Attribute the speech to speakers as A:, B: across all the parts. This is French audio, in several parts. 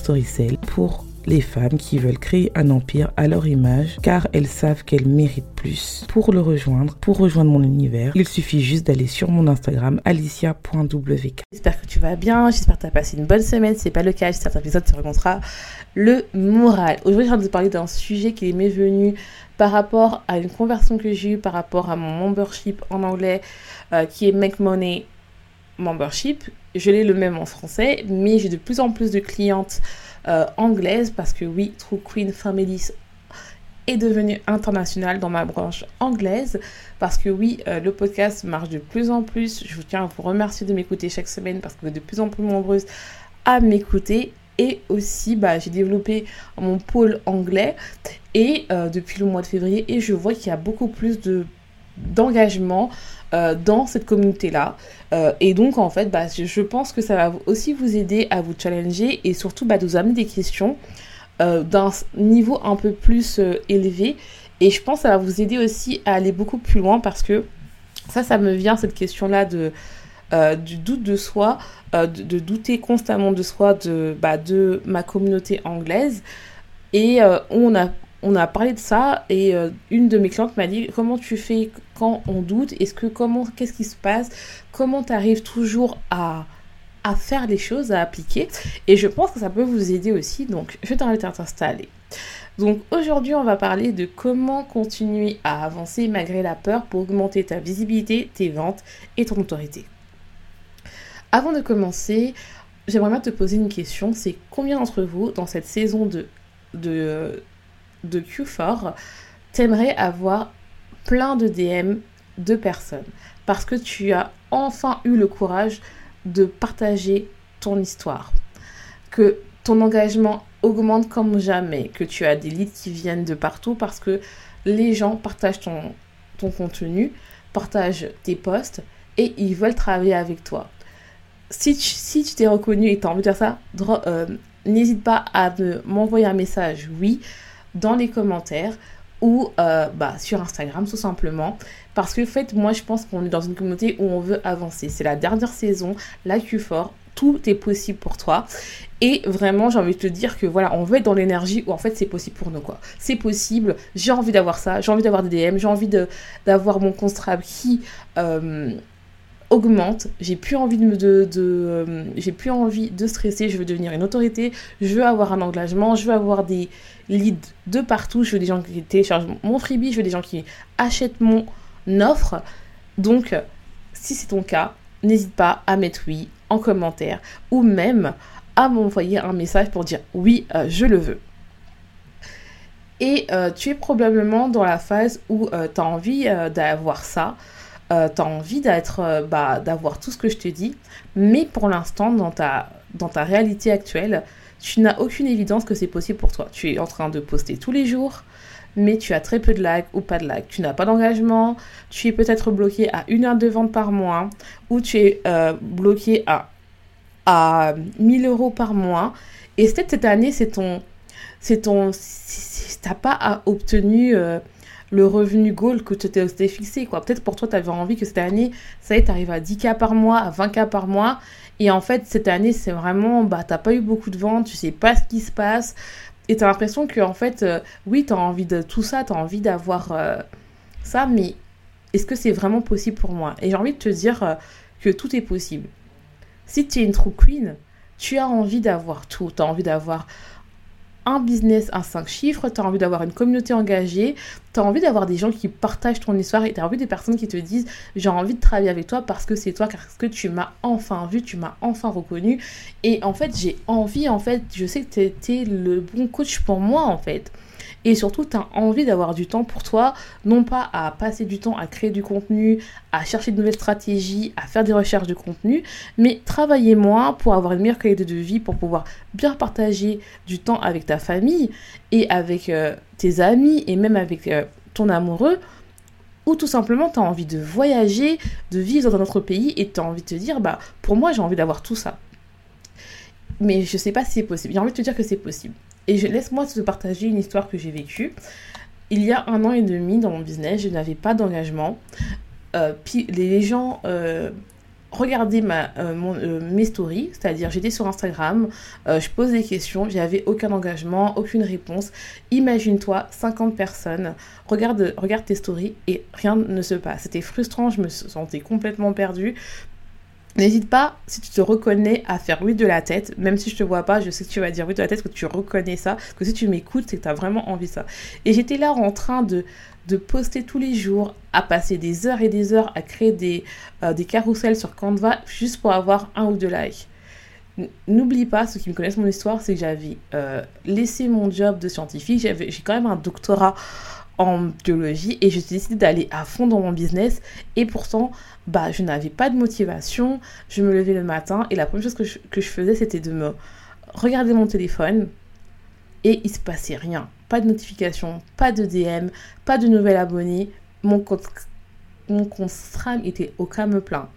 A: Storycell pour les femmes qui veulent créer un empire à leur image car elles savent qu'elles méritent plus. Pour le rejoindre, pour rejoindre mon univers, il suffit juste d'aller sur mon Instagram alicia.wk.
B: J'espère que tu vas bien, j'espère que tu as passé une bonne semaine. Si c'est pas le cas, cet épisode te racontera le moral. Aujourd'hui, envie de te parler d'un sujet qui m'est venu par rapport à une conversion que j'ai eue par rapport à mon membership en anglais euh, qui est Make Money Membership. Je l'ai le même en français, mais j'ai de plus en plus de clientes euh, anglaise parce que oui, True Queen Families est devenu international dans ma branche anglaise parce que oui, euh, le podcast marche de plus en plus. Je tiens à vous remercier de m'écouter chaque semaine parce que vous êtes de plus en plus nombreuses à m'écouter. Et aussi, bah, j'ai développé mon pôle anglais et euh, depuis le mois de février et je vois qu'il y a beaucoup plus de d'engagement euh, dans cette communauté-là. Euh, et donc, en fait, bah, je pense que ça va aussi vous aider à vous challenger et surtout bah, de vous amener des questions euh, d'un niveau un peu plus élevé. Et je pense que ça va vous aider aussi à aller beaucoup plus loin parce que ça, ça me vient, cette question-là de... du doute de soi, de, douter constamment de soi, de, bah, de ma communauté anglaise. Et on a on a parlé de ça et euh, une de mes clientes m'a dit comment tu fais quand on doute? Est-ce que comment qu'est-ce qui se passe? Comment tu arrives toujours à faire les choses, à appliquer? Et je pense que ça peut vous aider aussi. Donc, je t'invite à t'installer. Donc aujourd'hui, on va parler de comment continuer à avancer malgré la peur pour augmenter ta visibilité, tes ventes et ton autorité. Avant de commencer, j'aimerais bien te poser une question. C'est combien d'entre vous dans cette saison de de Q4, t'aimerais avoir plein de DM de personnes. Parce que tu as enfin eu le courage de partager ton histoire, que ton engagement augmente comme jamais, que tu as des leads qui viennent de partout parce que les gens partagent ton, contenu, partagent tes posts et ils veulent travailler avec toi. Si tu, si tu t'es reconnu et tu as envie de faire ça, euh, n'hésite pas à m'envoyer un message, oui, dans les commentaires ou euh, bah, sur Instagram tout simplement. Parce que en fait, moi je pense qu'on est dans une communauté où on veut avancer. C'est la dernière saison, la Q4, tout est possible pour toi. Et vraiment, j'ai envie de te dire que voilà, on veut être dans l'énergie où en fait c'est possible pour nous quoi. C'est possible, j'ai envie d'avoir ça, j'ai envie d'avoir des DM, j'ai envie d'avoir mon contrat qui augmente. J'ai plus envie de, de, de euh, j'ai plus envie de stresser. Je veux devenir une autorité. Je veux avoir un engagement. Je veux avoir des leads de partout. Je veux des gens qui téléchargent mon freebie. Je veux des gens qui achètent mon offre. Donc, si c'est ton cas, n'hésite pas à mettre oui en commentaire ou même à m'envoyer un message pour dire oui, euh, je le veux. Et euh, tu es probablement dans la phase où tu as envie d'avoir ça, euh, tu as envie d'être, euh, bah, d'avoir tout ce que je te dis, mais pour l'instant, dans ta, dans ta réalité actuelle, tu n'as aucune évidence que c'est possible pour toi. Tu es en train de poster tous les jours, mais tu as très peu de likes ou pas de likes. Tu n'as pas d'engagement, tu es peut-être bloqué à une heure de vente par mois, ou tu es euh, bloqué à, à 1000 euros par mois. Et peut-être cette année, c'est ton. C'est ton. T'as pas obtenu le revenu goal que tu t'es fixé. quoi. Peut-être pour toi, tu avais envie que cette année, ça y est, tu arrives à 10K par mois, à 20K par mois. Et en fait, cette année, c'est vraiment, bah, t'as pas eu beaucoup de ventes, tu sais pas ce qui se passe. Et tu as l'impression que, en fait, euh, oui, tu as envie de tout ça, tu as envie d'avoir euh, ça, mais est-ce que c'est vraiment possible pour moi? Et j'ai envie de te dire euh, que tout est possible. Si tu es une true queen, tu as envie d'avoir tout. Tu as envie d'avoir un business à 5 chiffres, tu as envie d'avoir une communauté engagée, tu as envie d'avoir des gens qui partagent ton histoire et tu as envie des personnes qui te disent j'ai envie de travailler avec toi parce que c'est toi, parce que tu m'as enfin vu, tu m'as enfin reconnu. Et en fait, j'ai envie, en fait, je sais que tu étais le bon coach pour moi, en fait. Et surtout, tu as envie d'avoir du temps pour toi, non pas à passer du temps à créer du contenu, à chercher de nouvelles stratégies, à faire des recherches de contenu, mais travailler moins pour avoir une meilleure qualité de vie, pour pouvoir bien partager du temps avec ta famille et avec euh, tes amis et même avec euh, ton amoureux ou tout simplement tu as envie de voyager, de vivre dans un autre pays et tu as envie de te dire bah pour moi j'ai envie d'avoir tout ça. Mais je sais pas si c'est possible. J'ai envie de te dire que c'est possible. Et laisse-moi te partager une histoire que j'ai vécue. Il y a un an et demi dans mon business, je n'avais pas d'engagement. Euh, puis les gens euh, regardaient ma, euh, mon, mes stories, c'est-à-dire j'étais sur Instagram, je pose des questions, j'avais aucun engagement, aucune réponse. Imagine-toi 50 personnes, regarde, regarde tes stories et rien ne se passe. C'était frustrant, je me sentais complètement perdue. N'hésite pas, si tu te reconnais, à faire oui de la tête. Même si je te vois pas, je sais que tu vas dire oui de la tête, que tu reconnais ça, que si tu m'écoutes, c'est que tu as vraiment envie de ça. Et j'étais là en train de, de poster tous les jours, à passer des heures et des heures à créer des, euh, carousels sur Canva juste pour avoir un ou deux likes. N'oublie pas, ceux qui me connaissent mon histoire, c'est que j'avais euh, laissé mon job de scientifique. J'ai quand même un doctorat en biologie et j'ai décidé d'aller à fond dans mon business. Et pourtant bah je n'avais pas de motivation. Je me levais le matin et la première chose que je, je faisais c'était de me regarder mon téléphone et il se passait rien. Pas de notification pas de DM pas de nouvel abonné mon compte mon compte était au calme plein.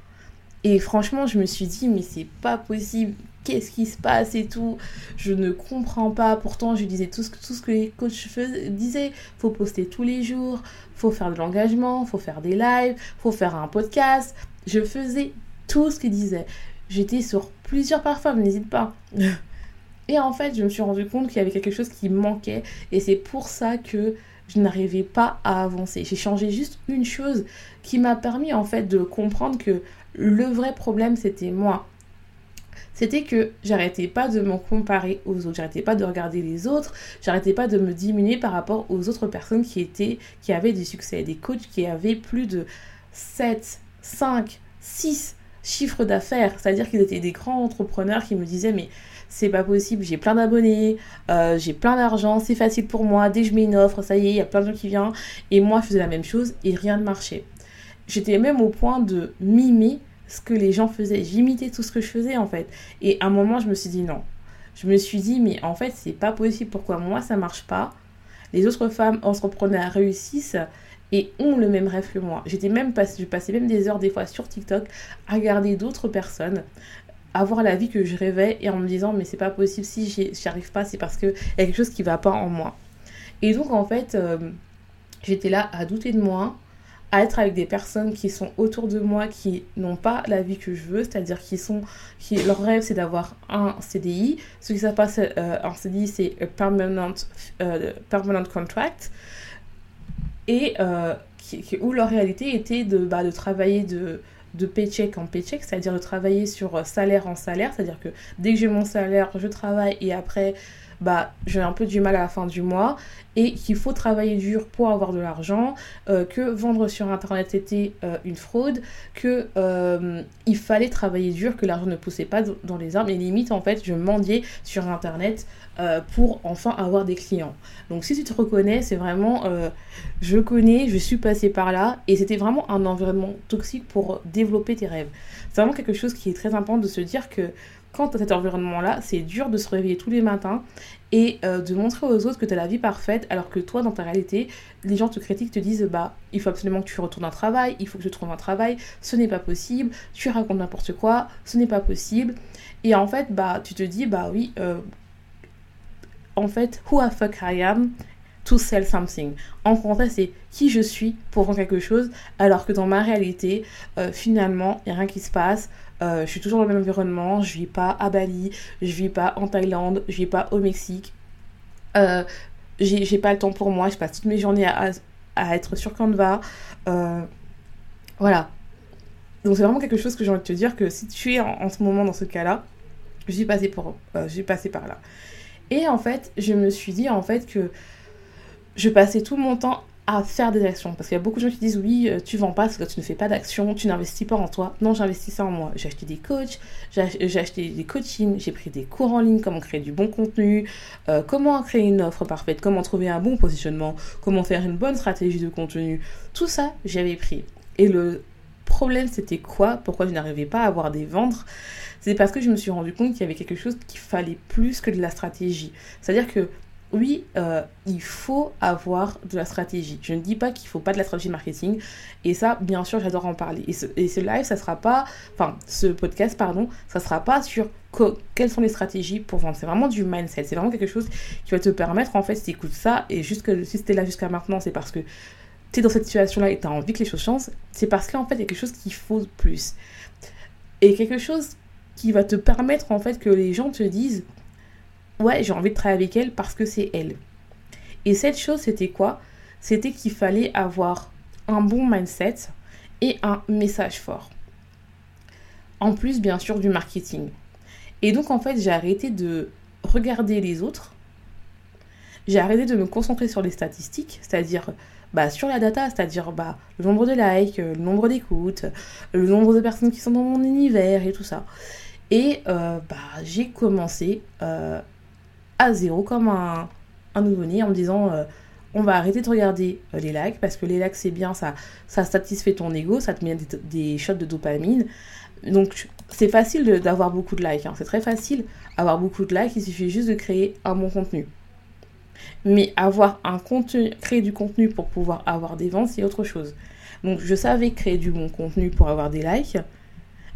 B: Et franchement je me suis dit mais c'est pas possible qu'est-ce qui se passe et tout. Je ne comprends pas. Pourtant, je disais tout ce, que les coachs faisaient, disaient. Faut poster tous les jours, faut faire de l'engagement, faut faire des lives, faut faire un podcast. Je faisais tout ce qu'ils disaient. J'étais sur plusieurs parfums, n'hésite pas. Et en fait, je me suis rendu compte qu'il y avait quelque chose qui manquait. Et c'est pour ça que je n'arrivais pas à avancer. J'ai changé juste une chose qui m'a permis en fait de comprendre que le vrai problème c'était moi c'était que j'arrêtais pas de me comparer aux autres, j'arrêtais pas de regarder les autres, j'arrêtais pas de me diminuer par rapport aux autres personnes qui étaient qui avaient du succès, des coachs qui avaient plus de 7, 5, 6 chiffres d'affaires, c'est-à-dire qu'ils étaient des grands entrepreneurs qui me disaient mais c'est pas possible, j'ai plein d'abonnés, euh, j'ai plein d'argent, c'est facile pour moi, dès que je mets une offre, ça y est, il y a plein de gens qui viennent, et moi je faisais la même chose et rien ne marchait. J'étais même au point de mimer ce que les gens faisaient. J'imitais tout ce que je faisais en fait. Et à un moment, je me suis dit non. Je me suis dit, mais en fait, c'est pas possible. Pourquoi moi, ça marche pas? Les autres femmes entrepreneurs réussissent et ont le même rêve que moi. J'étais même passé, je passais même des heures des fois sur TikTok à regarder d'autres personnes avoir la vie que je rêvais et en me disant mais c'est pas possible si j'y arrive pas c'est parce que y a quelque chose qui va pas en moi et donc en fait euh, j'étais là à douter de moi à être avec des personnes qui sont autour de moi qui n'ont pas la vie que je veux, c'est-à-dire qui sont qui leur rêve c'est d'avoir un CDI. Ce qui se passe euh, en CDI c'est permanent euh, permanent contract et euh, où leur réalité était de bah, de travailler de de paycheck en paycheck, c'est-à-dire de travailler sur salaire en salaire, c'est-à-dire que dès que j'ai mon salaire, je travaille et après bah, j'ai un peu du mal à la fin du mois et qu'il faut travailler dur pour avoir de l'argent, euh, que vendre sur internet c'était euh, une fraude, que euh, il fallait travailler dur, que l'argent ne poussait pas dans les arbres et limite en fait je mendiais sur internet pour enfin avoir des clients. Donc si tu te reconnais, c'est vraiment je connais, je suis passée par là et c'était vraiment un environnement toxique pour développer tes rêves. C'est vraiment quelque chose qui est très important de se dire que quand tu as cet environnement-là, c'est dur de se réveiller tous les matins et euh, de montrer aux autres que tu as la vie parfaite, alors que toi, dans ta réalité, les gens te critiquent, te disent bah il faut absolument que tu retournes un travail, il faut que tu trouves un travail, ce n'est pas possible, tu racontes n'importe quoi, ce n'est pas possible. Et en fait, bah tu te dis bah oui, euh, en fait, who the fuck I am to sell something. En français, c'est qui je suis pour vendre quelque chose, alors que dans ma réalité, euh, finalement, il n'y a rien qui se passe. Euh, je suis toujours dans le même environnement. Je vis pas à Bali, je vis pas en Thaïlande, je vis pas au Mexique. Euh, j'ai pas le temps pour moi. Je passe toutes mes journées à, à être sur Canva. Euh, voilà. Donc c'est vraiment quelque chose que j'ai envie de te dire que si tu es en, ce moment dans ce cas-là, passée, pour, je suis passée par là. Et en fait, je me suis dit en fait que je passais tout mon temps à faire des actions. Parce qu'il y a beaucoup de gens qui disent oui, euh, tu vends pas parce que tu ne fais pas d'action, tu n'investis pas en toi. Non, j'investis ça en moi. J'ai acheté des coachs, j'ai acheté des coachings, j'ai pris des cours en ligne, comment créer du bon contenu, euh, comment créer une offre parfaite, comment trouver un bon positionnement, comment faire une bonne stratégie de contenu. Tout ça, j'avais pris. Et le problème, c'était quoi? Pourquoi je n'arrivais pas à avoir des ventes? C'est parce que je me suis rendu compte qu'il y avait quelque chose qu'il fallait plus que de la stratégie. C'est-à-dire que oui, euh, il faut avoir de la stratégie. Je ne dis pas qu'il ne faut pas de la stratégie marketing. Et ça, bien sûr, j'adore en parler. Et ce, et ce, live, ça sera pas, enfin, ce podcast, pardon, ça sera pas sur quelles sont les stratégies pour vendre. C'est vraiment du mindset. C'est vraiment quelque chose qui va te permettre, en fait, si tu écoutes ça, et juste que si c'était là jusqu'à maintenant, c'est parce que tu es dans cette situation-là et tu as envie que les choses changent. C'est parce qu'en fait, il y a quelque chose qu'il faut plus. Et quelque chose qui va te permettre, en fait, que les gens te disent ouais, j'ai envie de travailler avec elle parce que c'est elle. Et cette chose, c'était quoi? C'était qu'il fallait avoir un bon mindset et un message fort. En plus, bien sûr, du marketing. Et donc, en fait, j'ai arrêté de regarder les autres. J'ai arrêté de me concentrer sur les statistiques, c'est-à-dire bah, sur la data, c'est-à-dire bah, le nombre de likes, le nombre d'écoutes, le nombre de personnes qui sont dans mon univers et tout ça. Et euh, bah, j'ai commencé euh, à zéro comme un, nouveau-né en me disant euh, on va arrêter de regarder euh, les likes parce que les likes c'est bien, ça, ça satisfait ton ego, ça te met des, shots de dopamine. Donc c'est facile d'avoir beaucoup de likes, hein. c'est très facile avoir beaucoup de likes, il suffit juste de créer un bon contenu. Mais avoir un contenu, créer du contenu pour pouvoir avoir des ventes, c'est autre chose. Donc je savais créer du bon contenu pour avoir des likes,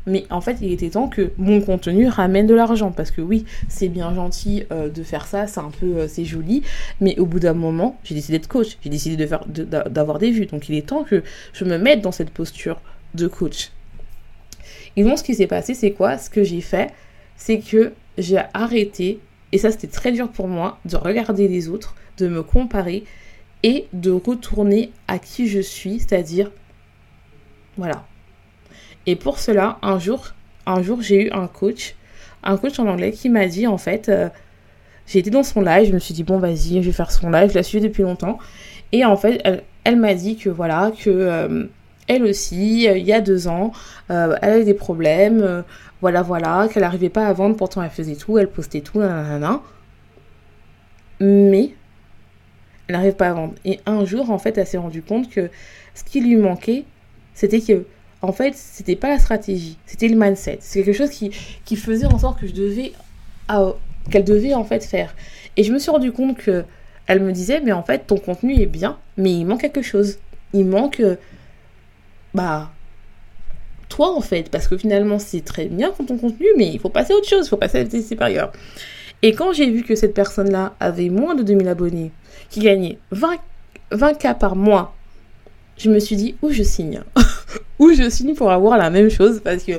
B: mais en fait, il était temps que mon contenu ramène de l'argent. Parce que oui, c'est bien gentil euh, de faire ça, c'est un peu, euh, c'est joli. Mais au bout d'un moment, j'ai décidé de coach. J'ai décidé d'avoir des vues. Donc il est temps que je me mette dans cette posture de coach. Et donc, ce qui s'est passé, c'est quoi? Ce que j'ai fait, c'est que j'ai arrêté, et ça c'était très dur pour moi, de regarder les autres, de me comparer et de retourner à qui je suis, c'est-à-dire, voilà, et pour cela, un jour, un jour, j'ai eu un coach, un coach en anglais qui m'a dit en fait, euh, j'ai été dans son live, je me suis dit bon vas-y, je vais faire son live, je la suis depuis longtemps. Et en fait, elle, m'a dit que voilà, que euh, elle aussi, euh, il y a deux ans, elle avait des problèmes, voilà voilà, qu'elle n'arrivait pas à vendre, pourtant elle faisait tout, elle postait tout, nanana. Mais elle n'arrive pas à vendre. Et un jour, en fait, elle s'est rendue compte que ce qui lui manquait, c'était que en fait, c'était pas la stratégie, c'était le mindset. C'est quelque chose qui, qui faisait en sorte que je devais, qu'elle devait en fait faire. Et je me suis rendu compte que elle me disait, mais en fait, ton contenu est bien, mais il manque quelque chose. Il manque, bah, toi en fait, parce que finalement, c'est très bien pour ton contenu, mais il faut passer à autre chose, il faut passer à la supérieure. Et quand j'ai vu que cette personne-là avait moins de 2000 abonnés, qui gagnait 20, 20K par mois, je me suis dit, où je signe Où je signe pour avoir la même chose Parce que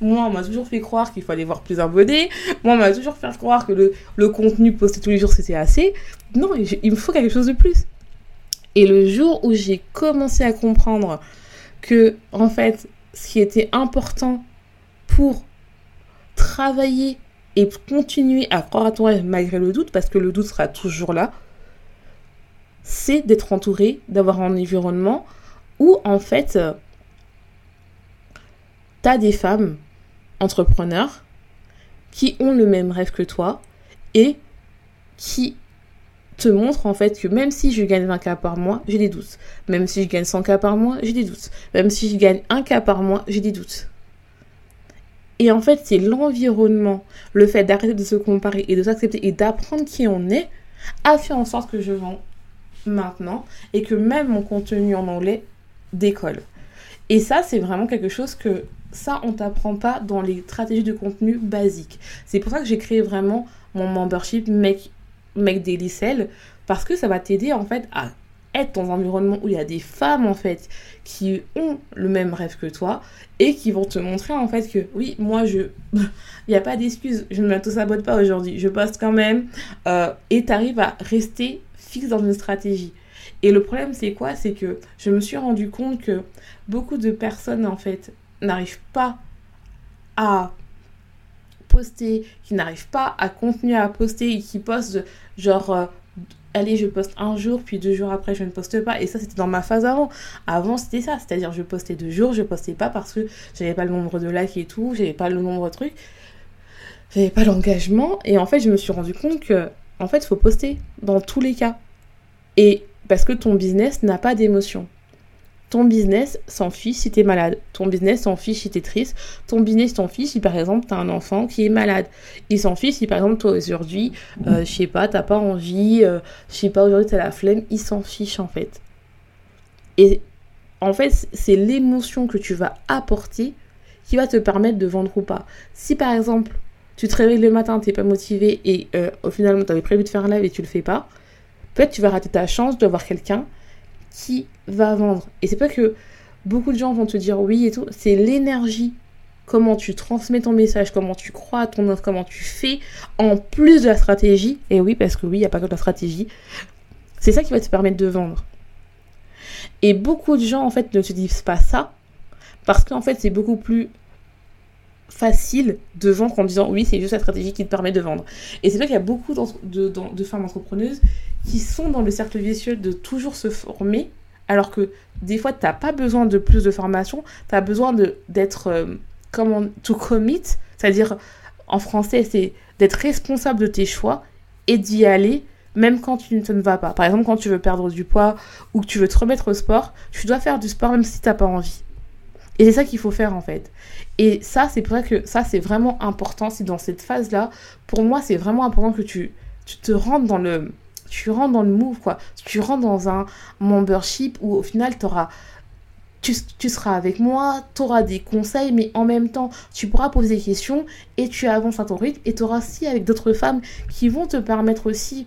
B: moi, on m'a toujours fait croire qu'il fallait voir plus abonnés. Moi, on m'a toujours fait croire que le, le contenu posté tous les jours, c'était assez. Non, il me faut quelque chose de plus. Et le jour où j'ai commencé à comprendre que, en fait, ce qui était important pour travailler et continuer à croire à ton rêve malgré le doute, parce que le doute sera toujours là, c'est d'être entouré, d'avoir un environnement où en fait, euh, tu as des femmes entrepreneurs qui ont le même rêve que toi et qui te montrent en fait que même si je gagne 20K par mois, j'ai des doutes. Même si je gagne 100K par mois, j'ai des doutes. Même si je gagne 1K par mois, j'ai des doutes. Et en fait, c'est l'environnement, le fait d'arrêter de se comparer et de s'accepter et d'apprendre qui on est, a fait en sorte que je vends maintenant et que même mon contenu en anglais d'école. Et ça, c'est vraiment quelque chose que ça, on t'apprend pas dans les stratégies de contenu basiques. C'est pour ça que j'ai créé vraiment mon membership Make, Make Daily Sell, parce que ça va t'aider en fait à être dans un environnement où il y a des femmes en fait qui ont le même rêve que toi et qui vont te montrer en fait que oui moi je il n'y a pas d'excuse je ne me sabote pas aujourd'hui je poste quand même euh, et tu arrives à rester fixe dans une stratégie et le problème, c'est quoi? C'est que je me suis rendu compte que beaucoup de personnes, en fait, n'arrivent pas à poster, qui n'arrive pas à continuer à poster et qui poste genre euh, allez je poste un jour puis deux jours après je ne poste pas. Et ça c'était dans ma phase avant. Avant c'était ça. C'est à dire je postais deux jours je postais pas parce que j'avais pas le nombre de likes et tout j'avais pas le nombre de trucs. J'avais pas l'engagement. Et en fait je me suis rendu compte que en fait faut poster dans tous les cas. Et parce que ton business n'a pas d'émotion ton business s'en fiche si t'es malade. Ton business s'en fiche si t'es triste. Ton business s'en fiche si par exemple t'as un enfant qui est malade. Il s'en fiche si par exemple toi aujourd'hui, euh, je sais pas, t'as pas envie, euh, je sais pas, aujourd'hui t'as la flemme. Il s'en fiche en fait. Et en fait, c'est l'émotion que tu vas apporter qui va te permettre de vendre ou pas. Si par exemple, tu te réveilles le matin, t'es pas motivé et euh, au final, t'avais prévu de faire un live et tu le fais pas, peut-être tu vas rater ta chance de voir quelqu'un qui va vendre. Et c'est pas que beaucoup de gens vont te dire oui et tout, c'est l'énergie, comment tu transmets ton message, comment tu crois à ton offre, comment tu fais, en plus de la stratégie. Et oui, parce que oui, il n'y a pas que de la stratégie. C'est ça qui va te permettre de vendre. Et beaucoup de gens, en fait, ne te disent pas ça, parce qu'en fait, c'est beaucoup plus facile de vendre en disant oui, c'est juste la stratégie qui te permet de vendre. Et c'est là qu'il y a beaucoup de, femmes entrepreneuses qui sont dans le cercle vicieux de toujours se former, alors que des fois, tu n'as pas besoin de plus de formation, tu as besoin d'être, euh, comment, to commit, c'est-à-dire, en français, c'est d'être responsable de tes choix et d'y aller même quand tu ne vas pas. Par exemple, quand tu veux perdre du poids ou que tu veux te remettre au sport, tu dois faire du sport même si tu n'as pas envie. Et c'est ça qu'il faut faire en fait. Et ça, c'est pour que ça, c'est vraiment important. Si dans cette phase-là, pour moi, c'est vraiment important que tu, tu te rentres dans le, tu rentres dans le move, quoi. Tu rentres dans un membership où au final, auras, tu, tu seras avec moi, tu auras des conseils, mais en même temps, tu pourras poser des questions et tu avances à ton rythme et tu auras aussi avec d'autres femmes qui vont te permettre aussi,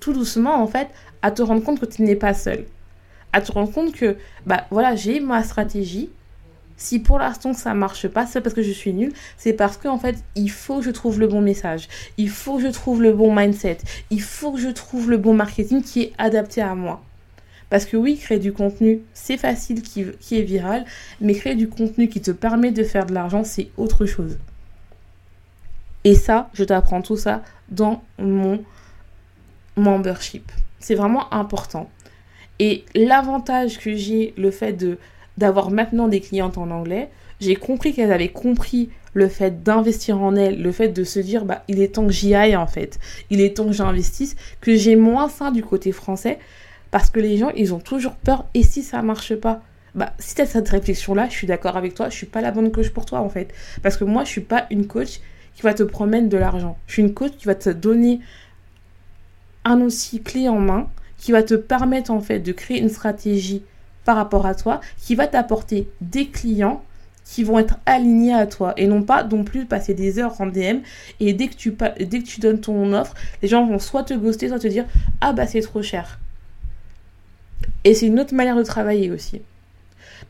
B: tout doucement, en fait, à te rendre compte que tu n'es pas seule. À te rendre compte que, bah voilà, j'ai ma stratégie, si pour l'instant ça marche pas, c'est parce que je suis nulle, c'est parce que en fait, il faut que je trouve le bon message, il faut que je trouve le bon mindset, il faut que je trouve le bon marketing qui est adapté à moi. Parce que oui, créer du contenu, c'est facile, qui, qui est viral, mais créer du contenu qui te permet de faire de l'argent, c'est autre chose. Et ça, je t'apprends tout ça dans mon membership. C'est vraiment important. Et l'avantage que j'ai, le fait de d'avoir maintenant des clientes en anglais, j'ai compris qu'elles avaient compris le fait d'investir en elles, le fait de se dire bah il est temps que j'y aille en fait, il est temps que j'investisse, que j'ai moins ça du côté français parce que les gens ils ont toujours peur et si ça marche pas? Bah si tu as cette réflexion là, je suis d'accord avec toi, je suis pas la bonne coach pour toi en fait. Parce que moi je suis pas une coach qui va te promettre de l'argent. Je suis une coach qui va te donner un outil clé en main qui va te permettre en fait de créer une stratégie par rapport à toi qui va t'apporter des clients qui vont être alignés à toi et non pas non plus passer des heures en DM et dès que tu, dès que tu donnes ton offre, les gens vont soit te ghoster, soit te dire ah bah c'est trop cher. Et c'est une autre manière de travailler aussi.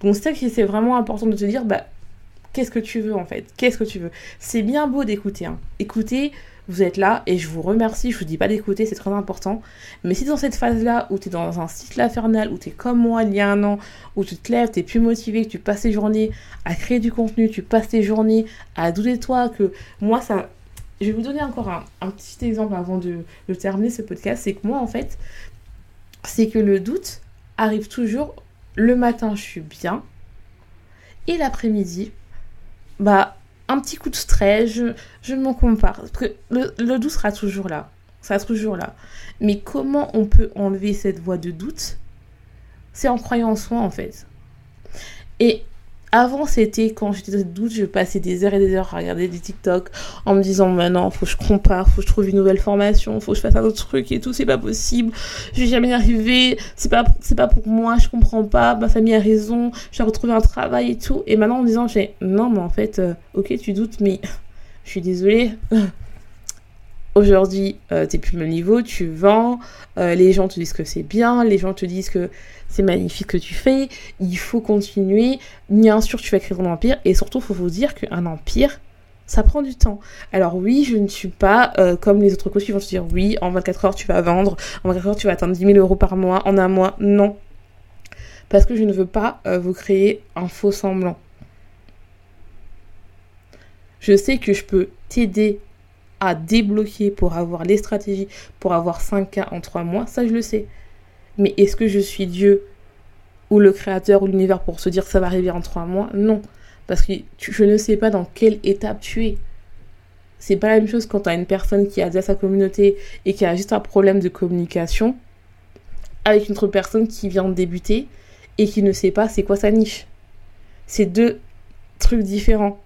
B: Donc c'est ça qui c'est vraiment important de te dire bah qu'est-ce que tu veux en fait? Qu'est-ce que tu veux? C'est bien beau d'écouter. Hein. Écouter, vous êtes là et je vous remercie. Je vous dis pas d'écouter, c'est très important. Mais si dans cette phase-là où tu es dans un cycle infernal, où tu es comme moi il y a un an, où tu te lèves, tu es plus motivé, que tu passes tes journées à créer du contenu, tu passes tes journées à douter toi, que moi ça. Je vais vous donner encore un, un petit exemple avant de, de terminer ce podcast. C'est que moi en fait, c'est que le doute arrive toujours le matin, je suis bien. Et l'après-midi, bah un petit coup de stress, je, je m'en compare. Parce que le, le doute sera toujours là. Ça sera toujours là. Mais comment on peut enlever cette voix de doute? C'est en croyant en soi, en fait. Et avant, c'était quand j'étais dans doute, je passais des heures et des heures à regarder des TikTok en me disant maintenant, faut que je compare, faut que je trouve une nouvelle formation, faut que je fasse un autre truc et tout, c'est pas possible, je vais jamais y arriver, c'est pas, pas pour moi, je comprends pas, ma famille a raison, je vais retrouver un travail et tout. Et maintenant, en me disant, j'ai, non, mais en fait, euh, ok, tu doutes, mais je suis désolée. Aujourd'hui, euh, t'es plus au même niveau, tu vends, euh, les gens te disent que c'est bien, les gens te disent que c'est magnifique que tu fais, il faut continuer, bien sûr tu vas créer ton empire, et surtout faut vous dire qu'un empire, ça prend du temps. Alors oui, je ne suis pas euh, comme les autres coachs qui vont te dire oui, en 24 heures tu vas vendre, en 24 heures tu vas atteindre 10 000 euros par mois, en un mois, non. Parce que je ne veux pas vous créer un faux semblant. Je sais que je peux t'aider à débloquer pour avoir les stratégies, pour avoir 5K en 3 mois, ça je le sais. Mais est-ce que je suis Dieu ou le créateur ou l'univers pour se dire ça va arriver en 3 mois? Non. Parce que je ne sais pas dans quelle étape tu es. C'est pas la même chose quand tu as une personne qui a déjà sa communauté et qui a juste un problème de communication avec une autre personne qui vient de débuter et qui ne sait pas c'est quoi sa niche. C'est deux trucs différents.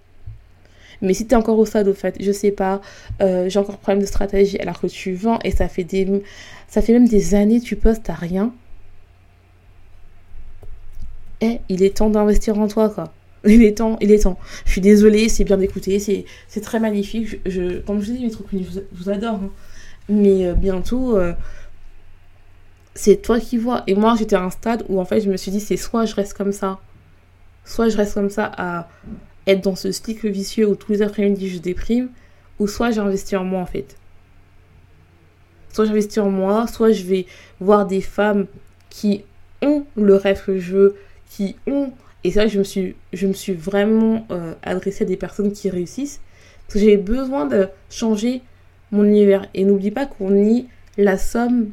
B: Mais si tu encore au stade, au fait, je sais pas, euh, j'ai encore problème de stratégie alors que tu vends et ça fait des. Ça fait même des années tu postes à rien. Eh, il est temps d'investir en toi, quoi. Il est temps, il est temps. Je suis désolée, c'est bien d'écouter, c'est très magnifique. Je, comme je dis, mes trucs, je vous, adore. Hein. Mais euh, bientôt, euh, c'est toi qui vois. Et moi, j'étais à un stade où en fait, je me suis dit, c'est soit je reste comme ça, soit je reste comme ça à être dans ce cycle vicieux où tous les après-midi je déprime, ou soit j'investis en moi en fait. Soit j'investis en moi, soit je vais voir des femmes qui ont le rêve que je veux, qui ont. Et ça, je me suis, je me suis vraiment euh, adressée à des personnes qui réussissent. Parce que j'ai besoin de changer mon univers. Et n'oublie pas qu'on nie la somme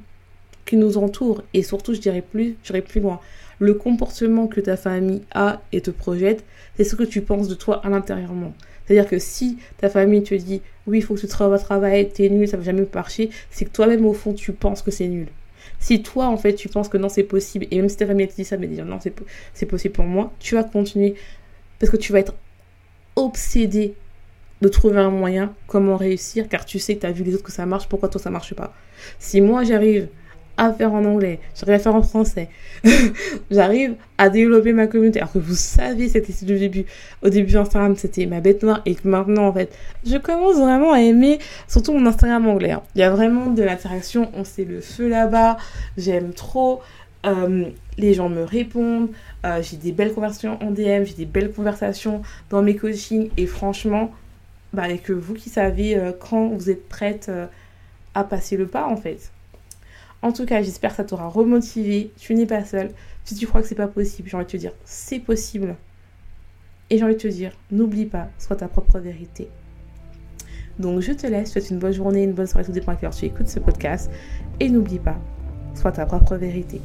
B: qui nous entoure. Et surtout, je dirais plus, je dirais plus loin le comportement que ta famille a et te projette, c'est ce que tu penses de toi à l'intérieurement. C'est-à-dire que si ta famille te dit oui, il faut que tu travailles, travailler, t'es nul, ça va jamais marcher, c'est que toi-même au fond tu penses que c'est nul. Si toi en fait tu penses que non c'est possible, et même si ta famille te dit ça, mais dire non c'est possible pour moi, tu vas continuer parce que tu vas être obsédé de trouver un moyen comment réussir car tu sais que tu as vu les autres que ça marche, pourquoi toi ça marche pas. Si moi j'arrive à faire en anglais, j'arrive à faire en français, j'arrive à développer ma communauté. Alors que vous savez, c'était le début. Au début, Instagram, c'était ma bête noire et que maintenant, en fait, je commence vraiment à aimer surtout mon Instagram anglais. Hein. Il y a vraiment de l'interaction, on sait le feu là-bas, j'aime trop. Euh, les gens me répondent, euh, j'ai des belles conversations en DM, j'ai des belles conversations dans mes coachings et franchement, bah, vous qui savez euh, quand vous êtes prête à passer le pas en fait. En tout cas, j'espère que ça t'aura remotivé. Tu n'es pas seul. Si tu crois que c'est pas possible, j'ai envie de te dire, c'est possible. Et j'ai envie de te dire, n'oublie pas, sois ta propre vérité. Donc je te laisse, souhaite une bonne journée, une bonne soirée, tout dépend à tu écoutes ce podcast. Et n'oublie pas, sois ta propre vérité.